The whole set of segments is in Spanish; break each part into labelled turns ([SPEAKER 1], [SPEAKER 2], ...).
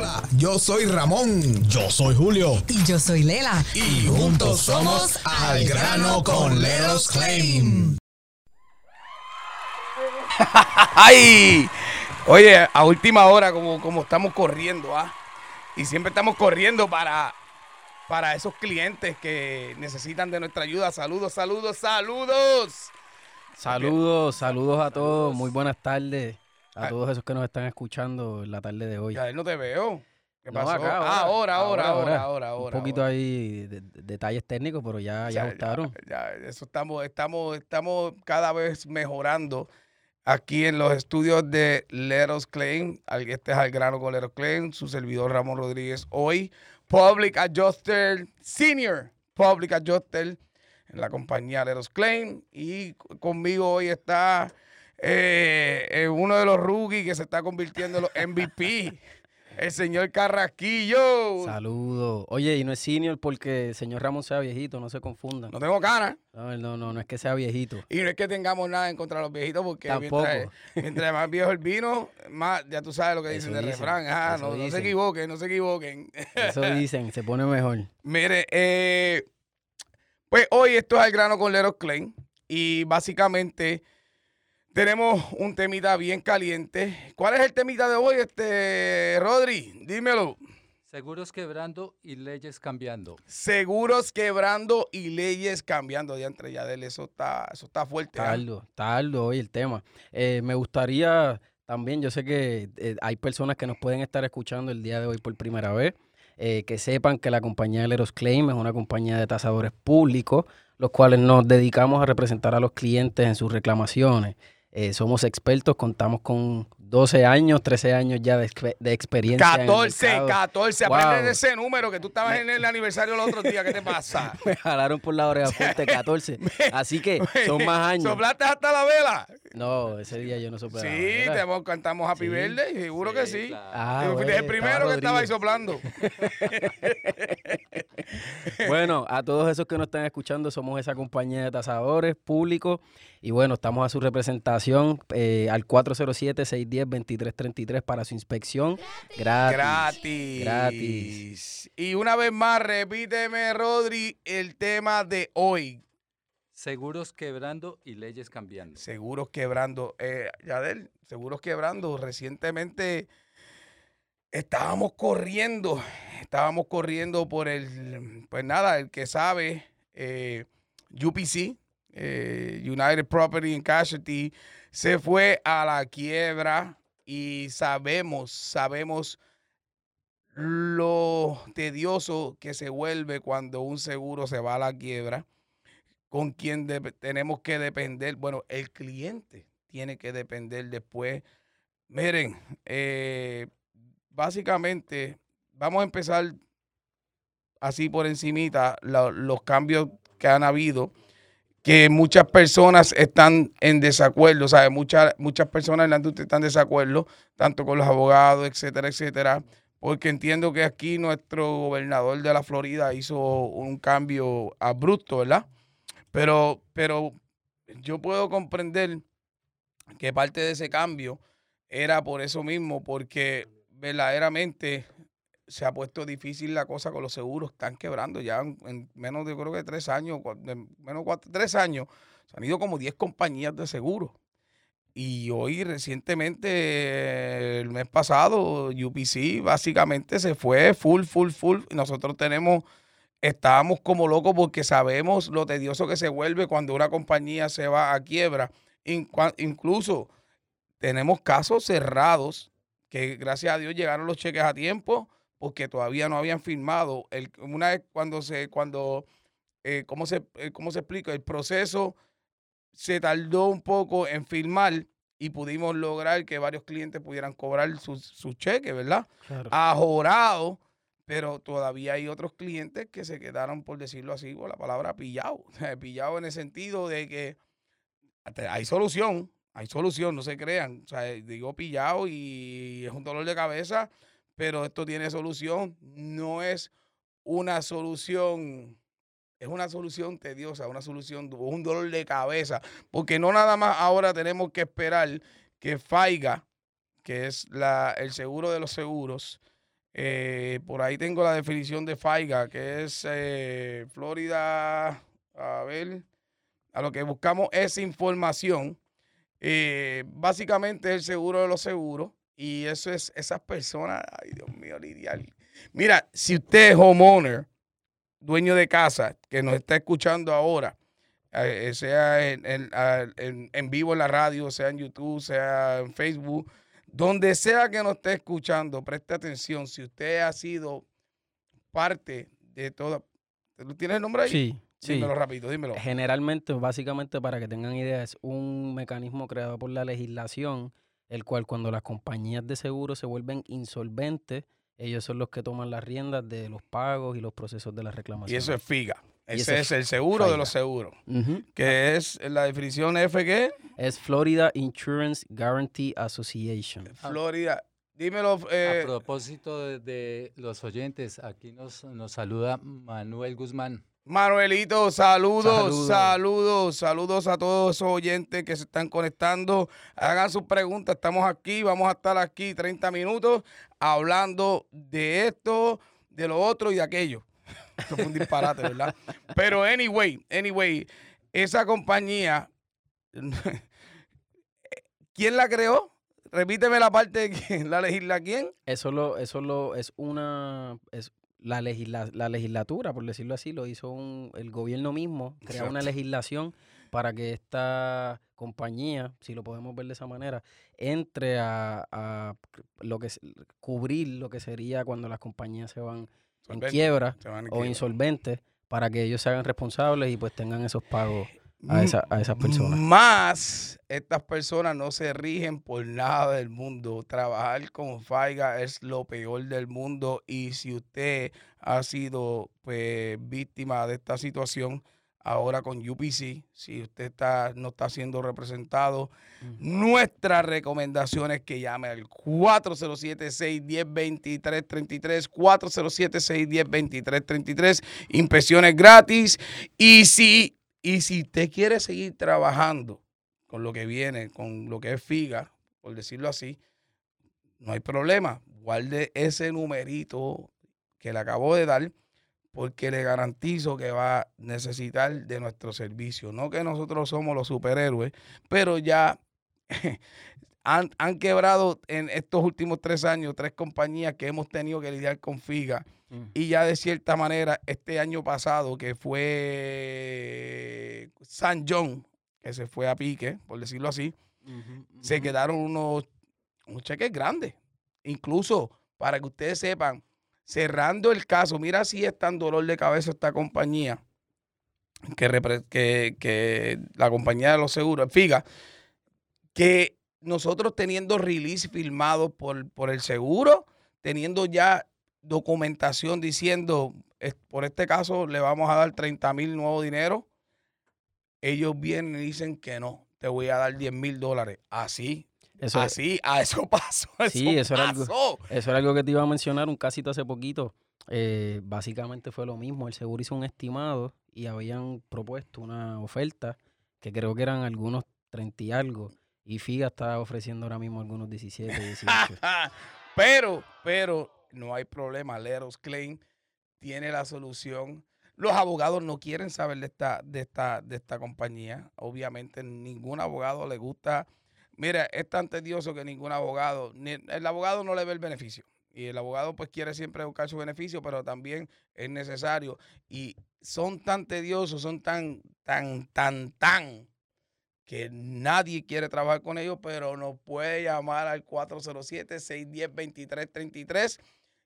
[SPEAKER 1] Hola, yo soy Ramón.
[SPEAKER 2] Yo soy Julio.
[SPEAKER 3] Y yo soy Lela.
[SPEAKER 1] Y juntos somos Al Grano con Leros Claim.
[SPEAKER 4] ¡Ay! Oye, a última hora, como, como estamos corriendo, ¿ah? Y siempre estamos corriendo para, para esos clientes que necesitan de nuestra ayuda. Saludos, saludos, saludos.
[SPEAKER 5] Saludos, saludos a todos. Muy buenas tardes a
[SPEAKER 4] Ah.
[SPEAKER 5] todos esos que nos están escuchando en la tarde de hoy.
[SPEAKER 4] Ya no te veo. ¿Qué
[SPEAKER 5] No,
[SPEAKER 4] pasó?
[SPEAKER 5] acá,
[SPEAKER 4] Ah, ahora, ahora, ahora, ahora, ahora.
[SPEAKER 5] Un poquito
[SPEAKER 4] ahora.
[SPEAKER 5] ahí de, de- detalles técnicos, pero ya, ya
[SPEAKER 4] sea,
[SPEAKER 5] gustaron.
[SPEAKER 4] Ya, eso estamos, estamos, estamos cada vez mejorando aquí en los estudios de Leros Claim. Al- Este es al grano con Leros Claim, su servidor Ramón Rodríguez. Hoy, Public Adjuster Senior, Public Adjuster en la compañía Leros Claim. Y conmigo hoy está eh, de los rookies que se está convirtiendo en los MVP, el señor Carrasquillo.
[SPEAKER 5] Saludos. Oye, y no es senior porque el señor Ramón sea viejito, no se confundan.
[SPEAKER 4] No tengo ganas.
[SPEAKER 5] No, no, no, no es que sea viejito.
[SPEAKER 4] Y no es que tengamos nada en contra de los viejitos, porque
[SPEAKER 5] Tampoco.
[SPEAKER 4] mientras, mientras más viejo el vino, más, ya tú sabes lo que dicen
[SPEAKER 5] Eso
[SPEAKER 4] de
[SPEAKER 5] dicen,
[SPEAKER 4] refrán. Ah, no, no se equivoquen, no se equivoquen.
[SPEAKER 5] Eso dicen, se pone mejor.
[SPEAKER 4] Mire, eh, pues hoy esto es al grano con Leros Klein. Y básicamente tenemos un temita bien caliente. ¿Cuál es el temita de hoy, este Rodri? Dímelo.
[SPEAKER 6] Seguros quebrando y leyes cambiando.
[SPEAKER 4] Seguros quebrando y leyes cambiando. Ya entre ya de él, eso está, eso está fuerte.
[SPEAKER 5] Tardo, tardo hoy el tema. Eh, me gustaría también, yo sé que eh, hay personas que nos pueden estar escuchando el día de hoy por primera vez, eh, que sepan que la compañía Leros Claim es una compañía de tasadores públicos, los cuales nos dedicamos a representar a los clientes en sus reclamaciones. Eh, somos expertos, contamos con 12 años, 13 años ya de, de experiencia. en el
[SPEAKER 4] 14,
[SPEAKER 5] mercado.
[SPEAKER 4] 14.
[SPEAKER 5] Wow.
[SPEAKER 4] Aprende de ese número que tú estabas en el aniversario el otro día. ¿Qué te pasa?
[SPEAKER 5] Me jalaron por la oreja fuerte 14. Así que son más años.
[SPEAKER 4] ¿Soplaste hasta la vela?
[SPEAKER 5] No, ese día yo no soplé.
[SPEAKER 4] Sí, te cantamos Happy
[SPEAKER 5] Sí.
[SPEAKER 4] Birthday, seguro que sí.
[SPEAKER 6] claro.
[SPEAKER 5] Ah,
[SPEAKER 4] Yo fui
[SPEAKER 5] bueno,
[SPEAKER 4] el primero que estaba ahí soplando.
[SPEAKER 5] Bueno, a todos esos que nos están escuchando, somos esa compañía de tasadores públicos y bueno, estamos a su representación eh, al 407-610-2333 para su inspección gratis.
[SPEAKER 4] Gratis.
[SPEAKER 5] Gratis.
[SPEAKER 4] Y una vez más, repíteme, Rodri, el tema de hoy.
[SPEAKER 6] Seguros quebrando y leyes cambiando.
[SPEAKER 4] Seguros quebrando. Eh, Yadel, seguros quebrando. Recientemente estábamos corriendo. Estábamos corriendo por el, pues nada, el que sabe, eh, UPC, eh, United Property and Casualty, se fue a la quiebra y sabemos, sabemos lo tedioso que se vuelve cuando un seguro se va a la quiebra, con quien tenemos que depender, bueno, el cliente tiene que depender después. Miren, eh, básicamente vamos a empezar así por encimita los cambios que han habido, que muchas personas están en desacuerdo, ¿sabes? Muchas, muchas personas en la industria están en desacuerdo, tanto con los abogados, etcétera, etcétera, porque entiendo que aquí nuestro gobernador de la Florida hizo un cambio abrupto, ¿verdad? Pero, pero yo puedo comprender que parte de ese cambio era por eso mismo, porque verdaderamente se ha puesto difícil la cosa con los seguros, están quebrando ya en, en menos de creo que tres años, de menos cuatro, tres años, se han ido como 10 compañías de seguros. Y hoy recientemente, el mes pasado, UPC básicamente se fue full, full, full. Nosotros tenemos, estábamos como locos porque sabemos lo tedioso que se vuelve cuando una compañía se va a quiebra. Incluso tenemos casos cerrados que gracias a Dios llegaron los cheques a tiempo porque todavía no habían firmado. El, una vez cuando se, cuando, eh, ¿cómo, se, eh, ¿cómo se explica? El proceso se tardó un poco en firmar y pudimos lograr que varios clientes pudieran cobrar sus sus cheques, ¿verdad?
[SPEAKER 5] Claro.
[SPEAKER 4] Ajorado, pero todavía hay otros clientes que se quedaron, por decirlo así, con la palabra pillado. pillado en el sentido de que hay solución, hay solución, no se crean. O sea, digo pillado y es un dolor de cabeza, pero esto tiene solución. No es una solución, es una solución tediosa, una solución, un dolor de cabeza, porque no nada más ahora tenemos que esperar que FAIGA, que es la, el seguro de los seguros, Eh, por ahí tengo la definición de FIGA, que es eh, Florida. A ver, a lo que buscamos es información. Eh, básicamente el seguro de los seguros. Y eso es esas personas. Ay, Dios mío, lidiar. Mira, si usted es homeowner, dueño de casa, que nos está escuchando ahora, eh, sea en- en vivo en la radio, sea en YouTube, sea en Facebook, donde sea que nos esté escuchando, preste atención. Si usted ha sido parte de toda. ¿Tú tienes el nombre ahí?
[SPEAKER 5] Sí, sí.
[SPEAKER 4] Dímelo rápido, dímelo.
[SPEAKER 5] Generalmente, básicamente, para que tengan idea, es un mecanismo creado por la legislación, el cual cuando las compañías de seguro se vuelven insolventes, ellos son los que toman las riendas de los pagos y los procesos de la
[SPEAKER 4] Y
[SPEAKER 5] reclamación.
[SPEAKER 4] eso es FIGA. Ese es el seguro de los seguros.
[SPEAKER 5] Ujú.
[SPEAKER 4] Que es la definición F que
[SPEAKER 5] Es Florida Insurance Guarantee Association.
[SPEAKER 4] Florida. Dímelo. eh,
[SPEAKER 6] A propósito de, de los oyentes, aquí nos, nos saluda Manuel Guzmán.
[SPEAKER 4] Manuelito, saludos,
[SPEAKER 5] Saludos.
[SPEAKER 4] saludos, saludos a todos esos oyentes que se están conectando. Hagan sus preguntas, estamos aquí, vamos a estar aquí 30 minutos hablando de esto, de lo otro y de aquello. Esto fue un disparate, ¿verdad? Pero anyway, anyway, esa compañía, ¿quién la creó? Repíteme la parte de quién, la legisla quién.
[SPEAKER 5] Eso lo, eso lo es una es la, legisla- la legislatura, por decirlo así, lo hizo un, el gobierno mismo, crea una legislación para que esta compañía, si lo podemos ver de esa manera, entre a, a lo que cubrir lo que sería cuando las compañías se van en quiebra
[SPEAKER 4] en
[SPEAKER 5] o insolventes para que ellos se hagan responsables y pues tengan esos pagos a, esa- a esas personas.
[SPEAKER 4] Más, estas personas no se rigen por nada del mundo. Trabajar con FAIGA es lo peor del mundo. Y si usted ha sido pues, víctima de esta situación, ahora con UPC, si usted está, no está siendo representado, nuestra recomendación es que llame al 407-610-2333, 407-610-2333, impresiones gratis. Y si, y si usted quiere seguir trabajando con lo que viene, con lo que es FIGA, por decirlo así, no hay problema. Guarde ese numerito que le acabo de dar porque le garantizo que va a necesitar de nuestro servicio. No que nosotros somos los superhéroes, pero ya han, han quebrado en estos últimos tres años tres compañías que hemos tenido que lidiar con FIGA.
[SPEAKER 5] Ujú.
[SPEAKER 4] Y ya de cierta manera, este año pasado, que fue San John, que se fue a pique, por decirlo así, se quedaron unos, unos cheques grandes. Incluso, para que ustedes sepan, cerrando el caso, mira si es tan dolor de cabeza esta compañía, que, que, la compañía de los seguros, FIGA, que nosotros teniendo release firmado por, por el seguro, teniendo ya documentación diciendo, "Es- por este caso le vamos a dar 30 mil nuevo dinero, ellos vienen y dicen que no, te voy a dar 10 mil dólares. Así,
[SPEAKER 5] Eso,
[SPEAKER 4] así, a eso pasó. Eso
[SPEAKER 5] Sí, eso era algo-
[SPEAKER 4] pasó.
[SPEAKER 5] Eso era algo que te iba a mencionar, un casito hace poquito. eh, básicamente fue lo mismo. El seguro hizo un estimado y habían propuesto una oferta que creo que eran algunos 30 y algo. Y FIGA está ofreciendo ahora mismo algunos 17, 18.
[SPEAKER 4] pero, pero no hay problema. Leros Claim tiene la solución. Los abogados no quieren saber de esta, de esta, de esta compañía. Obviamente, ningún abogado le gusta. Mira, es tan tedioso que ningún abogado, el abogado no le ve el beneficio. Y el abogado pues quiere siempre buscar su beneficio, pero también es necesario. Y son tan tediosos, son tan, tan, tan, tan, que nadie quiere trabajar con ellos, pero nos puede llamar al 407-610-2333.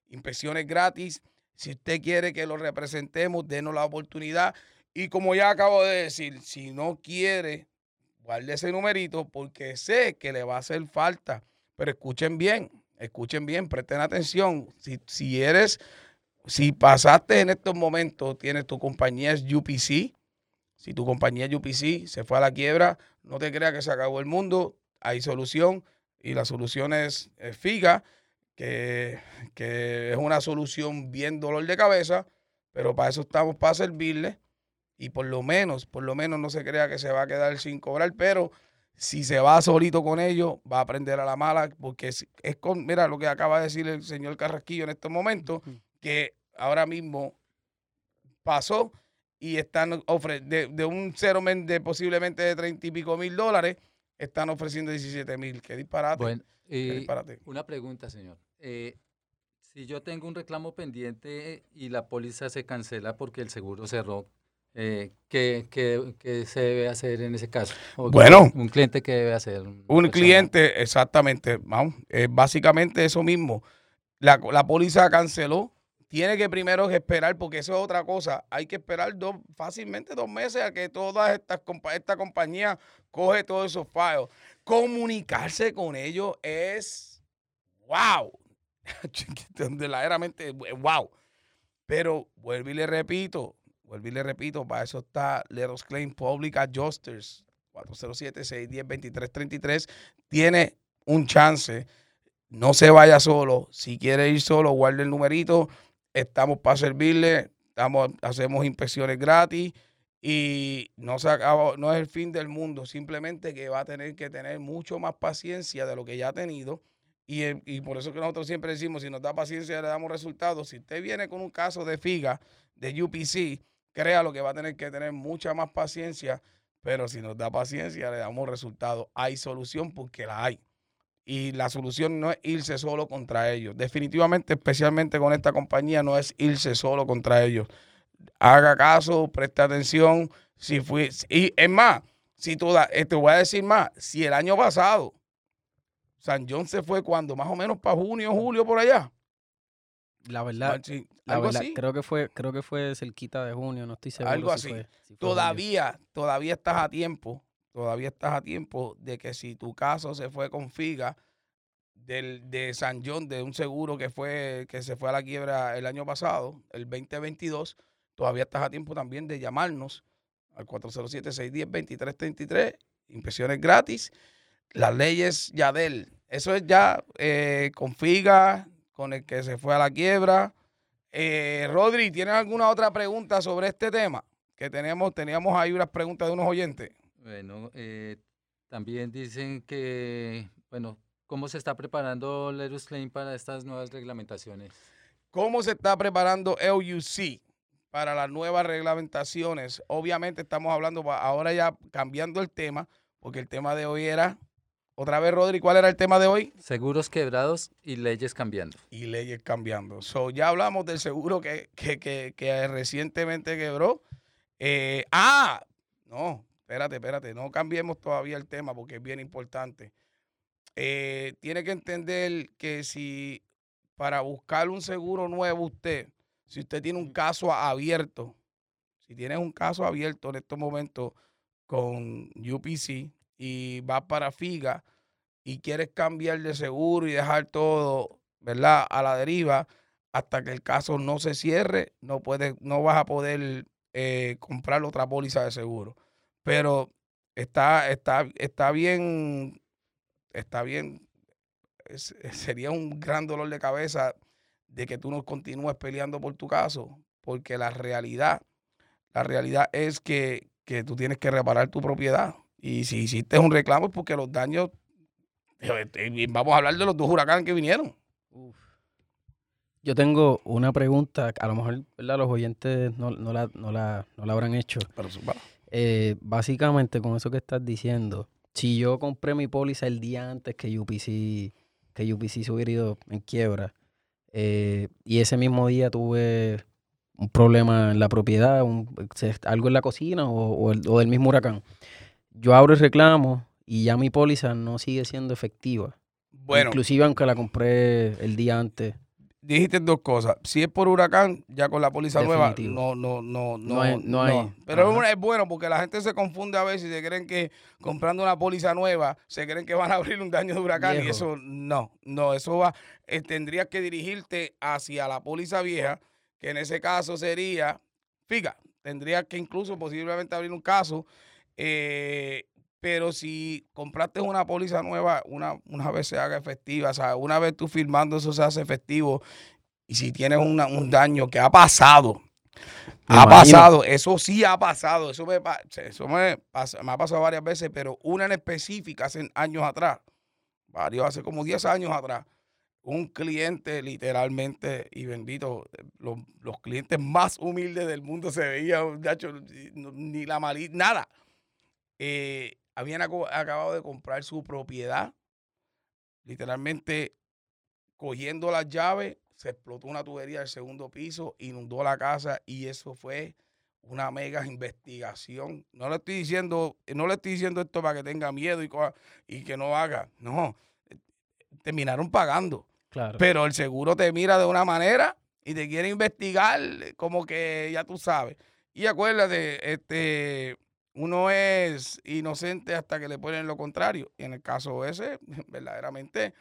[SPEAKER 4] Impresiones gratis. Si usted quiere que lo representemos, denos la oportunidad. Y como ya acabo de decir, si no quiere, guarde ese numerito porque sé que le va a hacer falta. Pero escuchen bien, escuchen bien, presten atención. Si, si eres, si pasaste en estos momentos, tienes tu compañía es UPC. Si tu compañía UPC se fue a la quiebra, no te creas que se acabó el mundo. Hay solución y la solución es, es FIGA, que, que es una solución bien dolor de cabeza, pero para eso estamos, para servirle. Y por lo menos, por lo menos no se crea que se va a quedar sin cobrar, pero Si se va solito con ellos, va a aprender a la mala, porque es, es con, mira lo que acaba de decir el señor Carrasquillo en estos momentos, que ahora mismo pasó y están ofreciendo de, un cero de posiblemente de 30 y pico mil dólares, están ofreciendo 17 mil. Qué disparate.
[SPEAKER 6] Bueno, una pregunta, señor. Eh, si yo tengo un reclamo pendiente y la póliza se cancela porque el seguro cerró, eh, ¿qué, se debe hacer en ese caso?
[SPEAKER 4] bueno,
[SPEAKER 6] un cliente que debe hacer.
[SPEAKER 4] Un cliente, exactamente, vamos, básicamente eso mismo. La, la póliza canceló, tiene que primero esperar, porque eso es otra cosa. Hay que esperar dos, fácilmente dos meses a que toda esta, esta compañía coge todos esos files. Comunicarse con ellos es wow. de la era mente, wow. Pero vuelvo y le repito, vuelvo y le repito, para eso está Leros Claim Public Adjusters 407-610-2333. Tiene un chance. No se vaya solo. Si quiere ir solo, guarde el numerito. Estamos para servirle. Estamos, hacemos inspecciones gratis. Y no, se acaba, no es el fin del mundo. Simplemente que va a tener que tener mucho más paciencia de lo que ya ha tenido y, por eso que nosotros siempre decimos, si nos da paciencia le damos resultados. Si usted viene con un caso de FIGA, de UPC, crea lo que va a tener que tener mucha más paciencia, pero si nos da paciencia le damos resultados. Hay solución porque la hay. Y la solución no es irse solo contra ellos. Definitivamente, especialmente con esta compañía, no es irse solo contra ellos. Haga caso, preste atención. Si fui, y es más, si toda, eh, te voy a decir más, si el año pasado San John se fue cuando, más o menos para junio, julio, por allá.
[SPEAKER 5] La verdad, creo que fue, creo que fue cerquita de junio, no estoy seguro.
[SPEAKER 4] Algo así. todavía, todavía estás a tiempo, todavía estás a tiempo de que si tu caso se fue con FIGA del, de San John, de un seguro que fue, que se fue a la quiebra el año pasado, el 2022, todavía estás a tiempo también de llamarnos al 407-610-2333, impresiones gratis. Las leyes Yadel, eso es ya eh, con FIGA, con el que se fue a la quiebra. Eh, Rodri, ¿tienes alguna otra pregunta sobre este tema? Que tenemos, teníamos ahí unas preguntas de unos oyentes.
[SPEAKER 6] Bueno, eh, también dicen que, bueno, ¿cómo se está preparando Lerus Claim para estas nuevas reglamentaciones?
[SPEAKER 4] ¿Cómo se está preparando LUC para las nuevas reglamentaciones? Obviamente estamos hablando, ahora ya cambiando el tema, porque el tema de hoy era otra vez, Rodri, ¿cuál era el tema de hoy?
[SPEAKER 6] Seguros quebrados y leyes cambiando.
[SPEAKER 4] Y leyes cambiando. So, ya hablamos del seguro que, recientemente quebró. Eh, ah, no, espérate, espérate, no cambiemos todavía el tema porque es bien importante. Eh, tiene que entender que si para buscar un seguro nuevo usted, si usted tiene un caso abierto, si tienes un caso abierto en estos momentos con UPC, y vas para FIGA y quieres cambiar de seguro y dejar todo, ¿verdad? A la deriva, hasta que el caso no se cierre, no puedes, no vas a poder eh, comprar otra póliza de seguro. Pero está, está, está bien, está bien, sería un gran dolor de cabeza de que tú no continúes peleando por tu caso, porque la realidad, la realidad es que, que tú tienes que reparar tu propiedad. Y si hiciste un reclamo es porque los daños, eh, vamos a hablar de los dos huracanes que vinieron.
[SPEAKER 5] Yo tengo una pregunta, a lo mejor los oyentes no, la, no, la, habrán hecho.
[SPEAKER 4] Pero,
[SPEAKER 5] eh, básicamente, con eso que estás diciendo, si yo compré mi póliza el día antes que UPC, que UPC se hubiera ido en quiebra, eh, y ese mismo día tuve un problema en la propiedad, algo en la cocina o, el, o el mismo huracán yo abro el reclamo y ya mi póliza no sigue siendo efectiva. Bueno. Inclusive aunque la compré el día antes.
[SPEAKER 4] Dijiste dos cosas. Si es por huracán, ya con la póliza nueva, no, no, no, no, hay, no, hay. Pero es bueno porque la gente se confunde a veces y se creen que comprando una póliza nueva, se creen que van a abrir un daño de huracán y eso no, no, eso va, eh, tendrías que dirigirte hacia la póliza vieja, que en ese caso sería, fíjate, tendrías que incluso posiblemente abrir un caso eh, pero si compraste una póliza nueva, una, una vez se haga efectiva, o sea, una vez tú firmando eso se hace efectivo, y si tienes un daño que ha pasado, ha pasado, eso sí ha pasado, eso me, eso me, me, ha pasado varias veces, pero una en específica hace años atrás, varios, hace como 10 años atrás, un cliente literalmente, y bendito, los, clientes más humildes del mundo se veían, ni la malita, nada. Eh, habían acabado de comprar su propiedad, literalmente cogiendo las llaves, se explotó una tubería del segundo piso, inundó la casa y eso fue una mega investigación. No le estoy diciendo, no le estoy diciendo esto para que tenga miedo y, y que no haga. No, terminaron pagando. Claro. Pero el seguro te mira de una manera y te quiere investigar como que ya tú sabes. Y acuérdate, este, uno es inocente hasta que le ponen lo contrario. Y en el caso ese, verdaderamente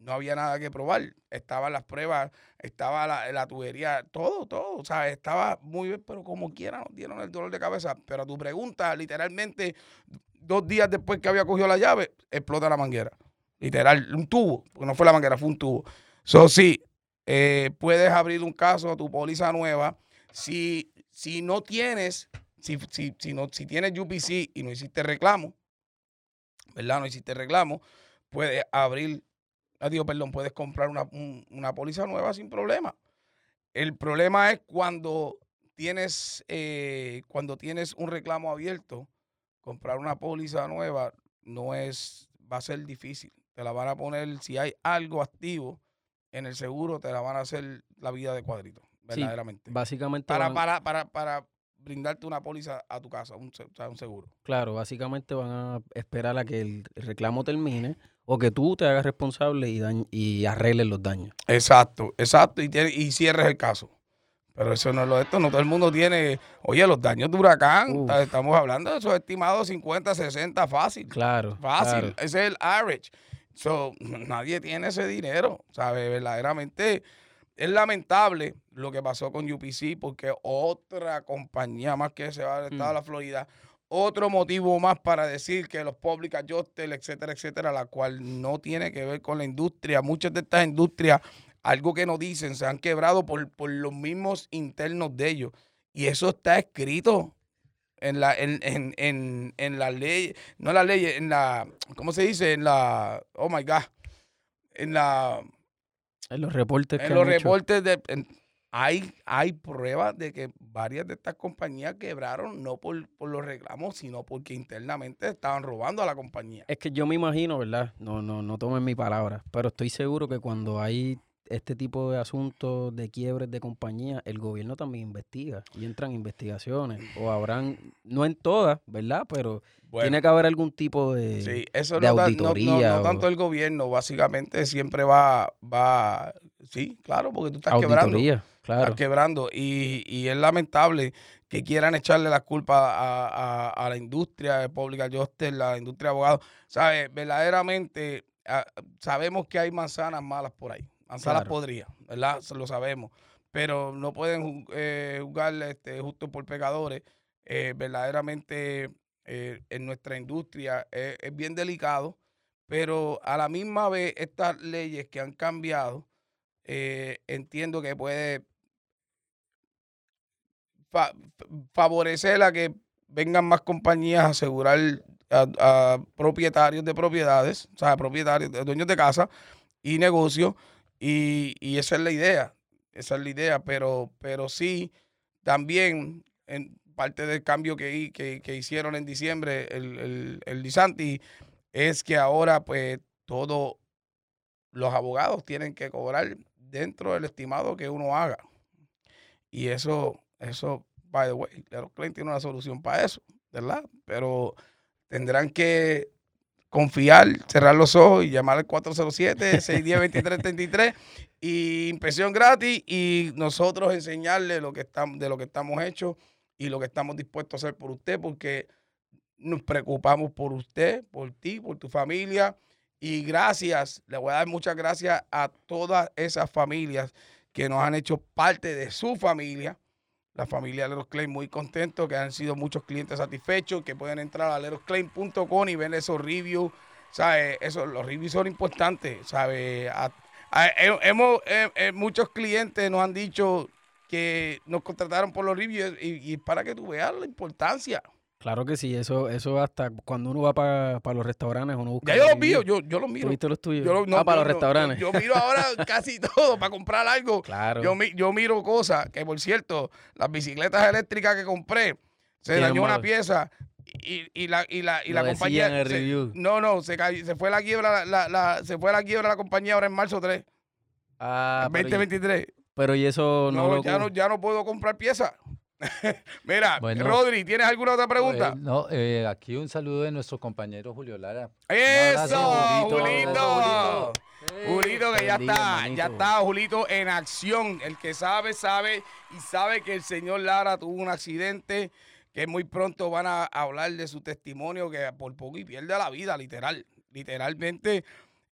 [SPEAKER 4] no había nada que probar. Estaban las pruebas, estaba la, tubería, todo, todo. O sea, estaba muy bien, pero como quiera dieron el dolor de cabeza. Pero a tu pregunta, literalmente, dos días después que había cogido la llave, explota la manguera. Literal, un tubo, porque no fue la manguera, fue un tubo. So, sí, eh, puedes abrir un caso a tu póliza nueva. Si, si no tienes, si, si, si, no, si tienes UPC y no hiciste reclamo, ¿verdad? No hiciste reclamo, puedes abrir digo, perdón, puedes comprar una, póliza nueva sin problema. El problema es cuando tienes, eh, cuando tienes un reclamo abierto, comprar una póliza nueva no es, va a ser difícil. Te la van a poner, si hay algo activo en el seguro, te la van a hacer la vida de cuadrito, verdaderamente.
[SPEAKER 5] básicamente.
[SPEAKER 4] Para, para, para, para brindarte una póliza a tu casa, un, un seguro.
[SPEAKER 5] Claro, básicamente van a esperar a que el reclamo termine o que tú te hagas responsable y, y arregles los daños.
[SPEAKER 4] Exacto, exacto, y, y cierres el caso. Pero eso no es lo de esto, no todo el mundo tiene, oye, los daños de huracán, estamos hablando de esos estimados 50, 60, fácil.
[SPEAKER 5] Claro.
[SPEAKER 4] Fácil, ese es el average. So, nadie tiene ese dinero, ¿sabes? Verdaderamente es lamentable lo que pasó con UPC porque otra compañía más que se va al estado de mm. la Florida otro motivo más para decir que los public adjusters, etcétera, etcétera, la cual no tiene que ver con la industria. Muchas de estas industrias, algo que nos dicen, se han quebrado por, los mismos internos de ellos. Y eso está escrito en la, en, en, en, la ley, no en la ley, en la, ¿cómo se dice? En la, oh my God, en la...
[SPEAKER 5] En los reportes.
[SPEAKER 4] En los reportes de hay, hay pruebas de que varias de estas compañías quebraron no por, los reclamos, sino porque internamente estaban robando a la compañía.
[SPEAKER 5] Es que yo me imagino, ¿verdad? No, no, no tomen mi palabra, pero estoy seguro que cuando hay este tipo de asuntos de quiebres de compañía, el gobierno también investiga y entran investigaciones. O habrán, no en todas, ¿verdad? Pero tiene que haber algún tipo de,
[SPEAKER 4] sí, eso no, auditoría. No, tanto el gobierno, básicamente siempre va, va, sí, claro, porque tú estás quebrando. Estás quebrando. Y, y, es lamentable que quieran echarle la culpa a, a, la industria de Public Justice, la industria de abogados. ¿Sabes? Verdaderamente ah, sabemos que hay manzanas malas por ahí. Manzanas podría podrías, ¿verdad? Lo sabemos. Pero no pueden eh, jugar este, justo por pecadores. Eh, verdaderamente eh, en nuestra industria es bien delicado. Pero a la misma vez, estas leyes que han cambiado, entiendo que puede favorecer a que vengan más compañías a asegurar a, propietarios de propiedades, o sea, propietarios, dueños de casa y negocios, y, esa es la idea, esa es la idea, pero, pero sí, también en parte del cambio que, que, hicieron en diciembre el, el, el Disanti es que ahora pues todos los abogados tienen que cobrar dentro del estimado que uno haga. Y eso eso, by the way, Leros Klein tiene una solución para eso, ¿verdad? Pero tendrán que confiar, cerrar los ojos y llamar al 407-610-2333 y impresión gratis y nosotros enseñarle lo que estamos, de lo que estamos hechos y lo que estamos dispuestos a hacer por usted porque nos preocupamos por usted, por ti, por tu familia. Y gracias, le voy a dar muchas gracias a todas esas familias que nos han hecho parte de su familia la familia Leros Claim muy contento, que han sido muchos clientes satisfechos, que pueden entrar a lerosclaim.com y ver esos reviews. ¿Sabe? Eso, los reviews son importantes. ¿sabe? hemos, muchos clientes nos han dicho que nos contrataron por los reviews y, y para que tú veas la importancia.
[SPEAKER 5] Claro que sí, eso, eso hasta cuando uno va para los restaurantes, uno busca.
[SPEAKER 4] Ya yo los miro, yo, yo los miro.
[SPEAKER 5] ¿Tuviste los tuyos?
[SPEAKER 4] ah,
[SPEAKER 5] para los restaurantes.
[SPEAKER 4] Yo, miro ahora casi todo para comprar algo.
[SPEAKER 5] Claro.
[SPEAKER 4] Yo, yo miro cosas que, por cierto, las bicicletas eléctricas que compré, se dañó una pieza y, y, la, y la, y la compañía.
[SPEAKER 5] En el review.
[SPEAKER 4] No, no, se, se fue la quiebra, la, la, se fue la quiebra la compañía ahora en marzo 3.
[SPEAKER 5] Ah,
[SPEAKER 4] 2023.
[SPEAKER 5] Pero y eso
[SPEAKER 4] no. no ya, no ya no puedo comprar piezas. Mira, Rodri, ¿tienes alguna otra pregunta?
[SPEAKER 6] Eh, no, eh, aquí un saludo de nuestro compañero Julio Lara.
[SPEAKER 4] ¡Eso! Julito. Julito, que ya está, ya está, Julito en acción. El que sabe, sabe y sabe que el señor Lara tuvo un accidente que muy pronto van a hablar de su testimonio que por poco y pierde la vida, literal. Literalmente,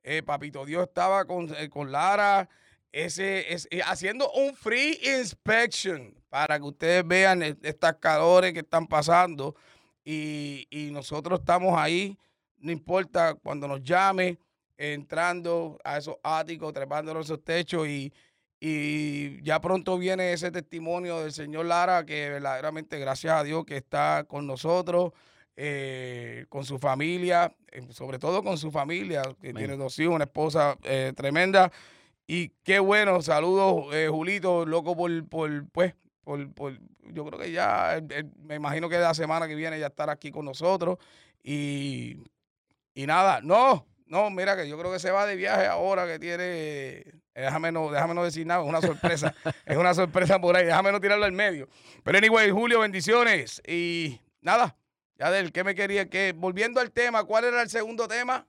[SPEAKER 4] eh, Papito Dios estaba con, con Lara ese, es, haciendo un free inspection para que ustedes vean estas calores que están pasando y, nosotros estamos ahí, no importa cuando nos llame, entrando a esos áticos, trepando a esos techos y, y ya pronto viene ese testimonio del señor Lara que verdaderamente gracias a Dios que está con nosotros. Eh, con su familia, eh, sobre todo con su familia, que tiene dos hijos, una esposa eh, tremenda. Y qué bueno, saludos, Julito, loco por, por, pues, por, yo creo que ya, me imagino que la semana que viene ya estará aquí con nosotros. Y, y nada, no, no, mira que yo creo que se va de viaje ahora que tiene, déjame no, déjame no decir nada, es una sorpresa, es una sorpresa por ahí, déjame no tirarlo al medio. Pero anyway, Julio, bendiciones. Y nada, ya del que me quería, que volviendo al tema, ¿cuál era el segundo tema?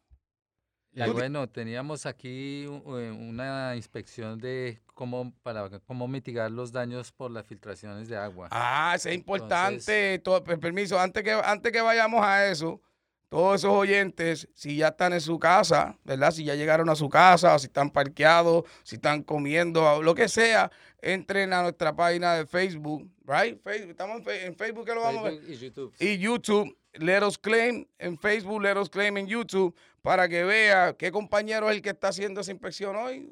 [SPEAKER 6] Bueno, teníamos aquí eh, una inspección de cómo para cómo mitigar los daños por las filtraciones de agua.
[SPEAKER 4] Ah, es importante. todo, permiso, antes que, antes que vayamos a eso, todos esos oyentes, si ya están en su casa, ¿verdad? Si ya llegaron a su casa, si están parqueados, si están comiendo, lo que sea, entren a nuestra página de Facebook, right? Facebook, estamos en, Facebook, que lo vamos a ver.
[SPEAKER 6] Y YouTube.
[SPEAKER 4] Y YouTube, Let Us Claim en Facebook, Let Us Claim en YouTube, para que vea qué compañero es el que está haciendo esa inspección hoy.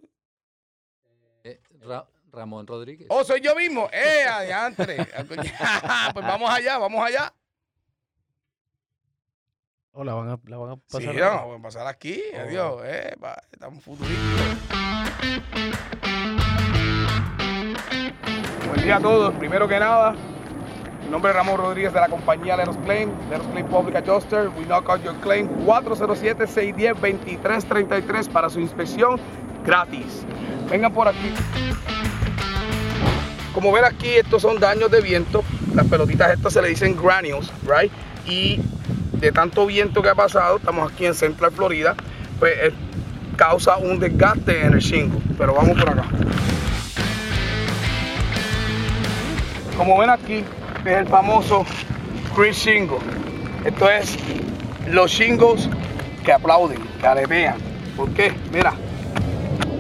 [SPEAKER 6] Eh, Ramón Rodríguez.
[SPEAKER 4] Oh, soy yo mismo. ¡Eh, adiantre! pues vamos allá, vamos allá.
[SPEAKER 5] Oh, la van a, la van a pasar.
[SPEAKER 4] Sí, no, van a pasar aquí. Oh. Adiós. Eh, estamos futuristas. Buen día a todos. Primero que nada, mi nombre es Ramón Rodríguez de la compañía Leros Claim, Leros Claim Public Adjuster. We knock out your claim 407-610-2333 para su inspección gratis. Vengan por aquí. Como ven aquí, estos son daños de viento. Las pelotitas estas se le dicen granules, right? Y de tanto viento que ha pasado, estamos aquí en Central Florida, pues eh, causa un desgaste en el shingle. Pero vamos por acá. Como ven aquí, es el famoso Chris Shingle. Esto es los shingles que aplauden, que aletean. ¿Por qué? Mira,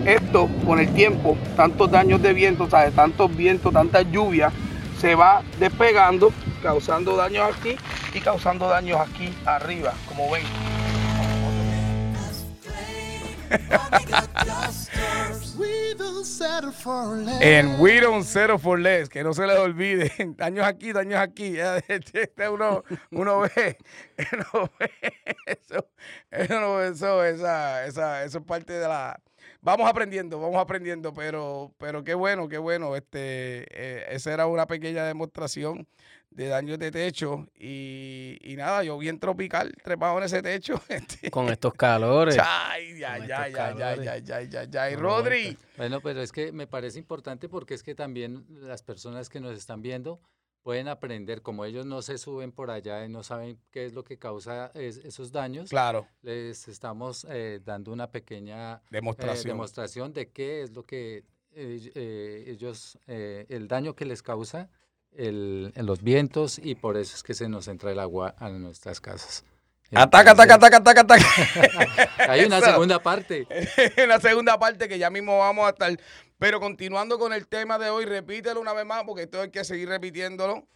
[SPEAKER 4] esto con el tiempo, tantos daños de viento, ¿sabes? tantos vientos, tanta lluvia, se va despegando, causando daños aquí y causando daños aquí arriba, como ven. En We Don't Settle for Less, que no se les olvide, daños aquí, daños aquí. Este uno, uno ve, uno ve eso, eso, eso, esa, esa, eso es parte de la. Vamos aprendiendo, vamos aprendiendo, pero, pero qué bueno, qué bueno. Este, eh, esa era una pequeña demostración de daños de techo y, y, nada, yo bien tropical, trepado en ese techo.
[SPEAKER 5] Este. Con estos calores.
[SPEAKER 4] Ay, ya, ya, ya, ya, ya, ya, ya, ya, Y Rodri.
[SPEAKER 6] Bueno, pero es que me parece importante porque es que también las personas que nos están viendo pueden aprender, como ellos no se suben por allá y no saben qué es lo que causa esos daños.
[SPEAKER 4] Claro.
[SPEAKER 6] Les estamos eh, dando una pequeña eh,
[SPEAKER 4] demostración.
[SPEAKER 6] demostración de qué es lo que eh, ellos, el daño que les causa el, en los vientos y por eso es que se nos entra el agua a nuestras casas.
[SPEAKER 4] Ataca, ataca, ataca, ataca, ataca.
[SPEAKER 6] Hay una segunda parte.
[SPEAKER 4] una segunda parte que ya mismo vamos a estar. Pero continuando con el tema de hoy, repítelo una vez más porque esto hay que seguir repitiéndolo.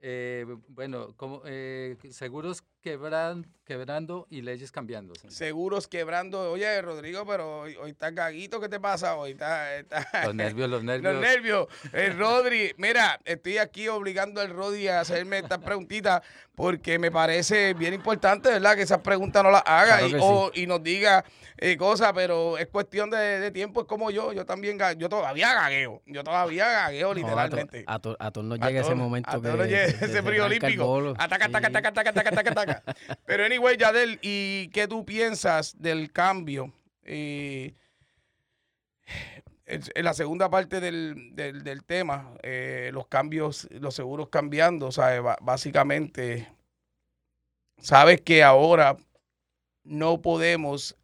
[SPEAKER 6] Eh, bueno, como, eh, seguros quebrando y leyes cambiando.
[SPEAKER 4] Seguros quebrando. Oye, Rodrigo, pero hoy, está caguito, ¿qué te pasa hoy?
[SPEAKER 6] Los nervios, los nervios.
[SPEAKER 4] Los nervios. El Rodri, mira, estoy aquí obligando al Rodri a hacerme estas preguntitas porque me parece bien importante, ¿verdad? Que esas preguntas no las haga y, y, nos diga eh, cosas, pero es cuestión de, tiempo, es como yo, yo también, yo todavía gagueo, yo todavía gagueo literalmente.
[SPEAKER 5] a, todos no llega ese momento. A
[SPEAKER 4] que, llega ese frío olímpico. Ataca, ataca, ataca, ataca, ataca, ataca, ataca. Pero anyway, Yadel, ¿y qué tú piensas del cambio? Eh, en la segunda parte del, del, tema, eh, los cambios, los seguros cambiando, ¿sabes? Básicamente, sabes que ahora no podemos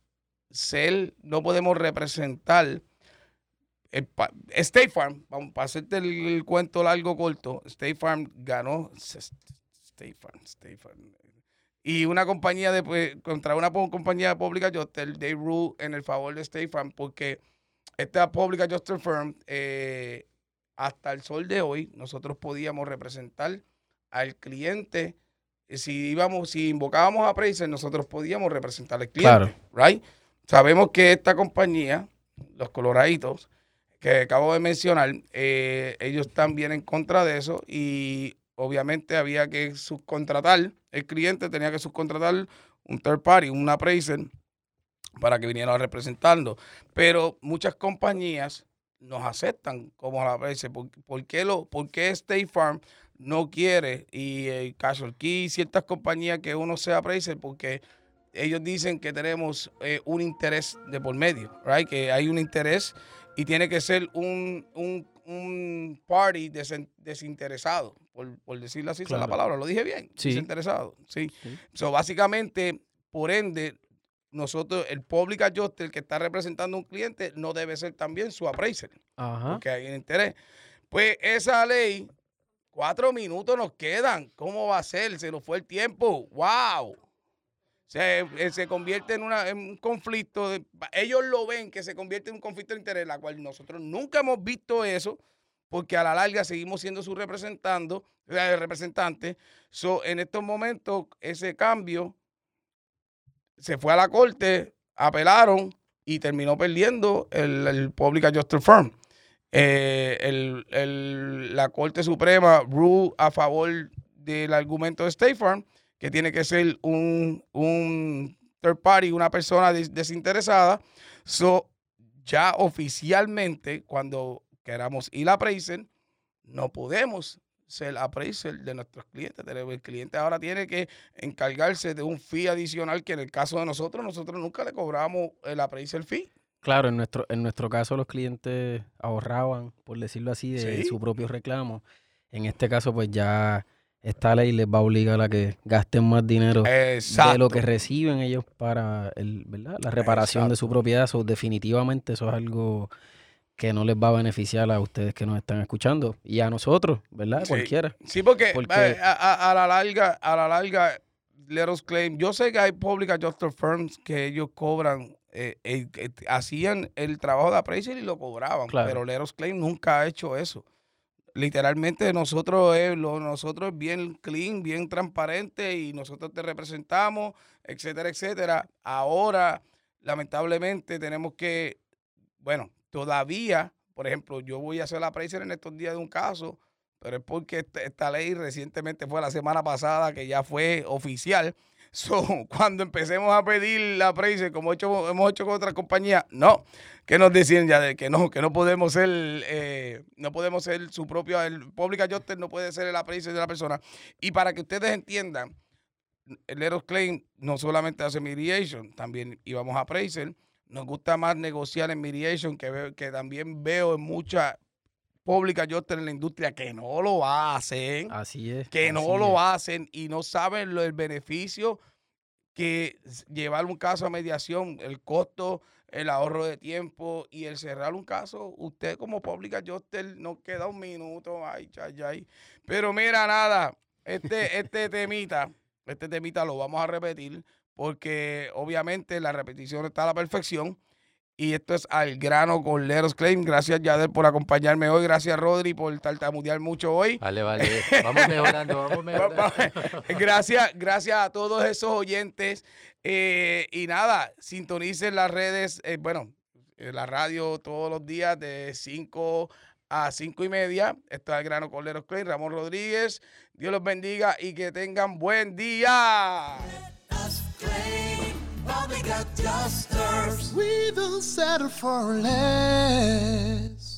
[SPEAKER 4] ser, no podemos representar. State Farm, vamos, para hacerte el, cuento largo corto, State Farm ganó. State Farm, State Farm. Y una compañía de, pues, contra una compañía pública, Justel, they rule en el favor de State Farm, porque esta pública Justel Firm, eh, hasta el sol de hoy, nosotros podíamos representar al cliente. Si íbamos, si invocábamos a Pricer, nosotros podíamos representar al cliente. Right? Sabemos que esta compañía, los coloraditos, que acabo de mencionar, eh, ellos están bien en contra de eso y obviamente había que subcontratar, el cliente tenía que subcontratar un third party, un appraiser, para que viniera representando. Pero muchas compañías nos aceptan como appraiser. ¿Por, qué, lo, ¿Por qué State Farm no quiere? Y el Casual Key, ciertas compañías que uno sea appraiser, porque ellos dicen que tenemos eh, un interés de por medio, right? Que hay un interés y tiene que ser un, un, un party desinteresado, por, por, decirlo así, la palabra, lo dije bien, desinteresado, sí. So, básicamente, por ende, nosotros, el public adjuster que está representando a un cliente no debe ser también su appraiser, porque hay un interés. Pues esa ley, cuatro minutos nos quedan, ¿cómo va a ser? Se nos fue el tiempo, wow se, eh, se convierte en, una, un conflicto. ellos lo ven que se convierte en un conflicto de interés, la cual nosotros nunca hemos visto eso, porque a la larga seguimos siendo su representando, eh, representante. So, en estos momentos, ese cambio se fue a la corte, apelaron y terminó perdiendo el, el Public Adjuster Firm. Eh, el, la Corte Suprema rule a favor del argumento de State Farm que tiene que ser un, un third party, una persona desinteresada. So, ya oficialmente, cuando queramos ir a appraiser, no podemos ser appraiser de nuestros clientes. El cliente ahora tiene que encargarse de un fee adicional que en el caso de nosotros, nosotros nunca le cobramos el appraiser fee.
[SPEAKER 5] Claro, en nuestro, en nuestro caso los clientes ahorraban, por decirlo así, de su propio reclamo. En este caso, pues ya esta ley les va a obligar a que gasten más dinero de lo que reciben ellos para el, ¿verdad? la reparación de su propiedad. definitivamente eso es algo que no les va a beneficiar a ustedes que nos están escuchando y a nosotros, ¿verdad? Cualquiera.
[SPEAKER 4] Sí, porque, eh, a, la larga, a la larga, let us claim, yo sé que hay public adjuster firms que ellos cobran, eh, eh, hacían el trabajo de appraisal y lo cobraban, pero let us claim nunca ha hecho eso literalmente nosotros es, lo, nosotros bien clean, bien transparente y nosotros te representamos, etcétera, etcétera. Ahora, lamentablemente, tenemos que, bueno, todavía, por ejemplo, yo voy a hacer la appraisal en estos días de un caso, pero es porque esta, esta ley recientemente fue la semana pasada que ya fue oficial So, cuando empecemos a pedir la appraisal, como hemos hecho con otras compañías, no, que nos decían ya de que no, que no podemos ser, eh, no podemos ser su propio, el public adjuster no puede ser el appraisal de la persona. Y para que ustedes entiendan, el Claim no solamente hace mediation, también íbamos a appraisal. Nos gusta más negociar en mediation, que, que también veo en muchas public adjuster en la industria que no lo hacen.
[SPEAKER 5] Así es.
[SPEAKER 4] Que no lo hacen y no saben lo, el beneficio que llevar un caso a mediación, el costo, el ahorro de tiempo y el cerrar un caso, usted como public adjuster no queda un minuto, ay, ay, ay. Pero mira, nada, este, este temita, este temita lo vamos a repetir porque obviamente la repetición está a la perfección Y esto es Al Grano con Leros Claim. Gracias, Yader, por acompañarme hoy. Gracias, Rodri, por tartamudear mucho hoy.
[SPEAKER 6] Vale, vale. Vamos mejorando, vamos mejorando.
[SPEAKER 4] gracias, gracias a todos esos oyentes. Eh, y nada, sintonicen las redes, eh, bueno, eh, la radio todos los días de 5 a 5 y media. Esto es Al Grano con Leros Claim. Ramón Rodríguez. Dios los bendiga y que tengan buen día. We will settle for less.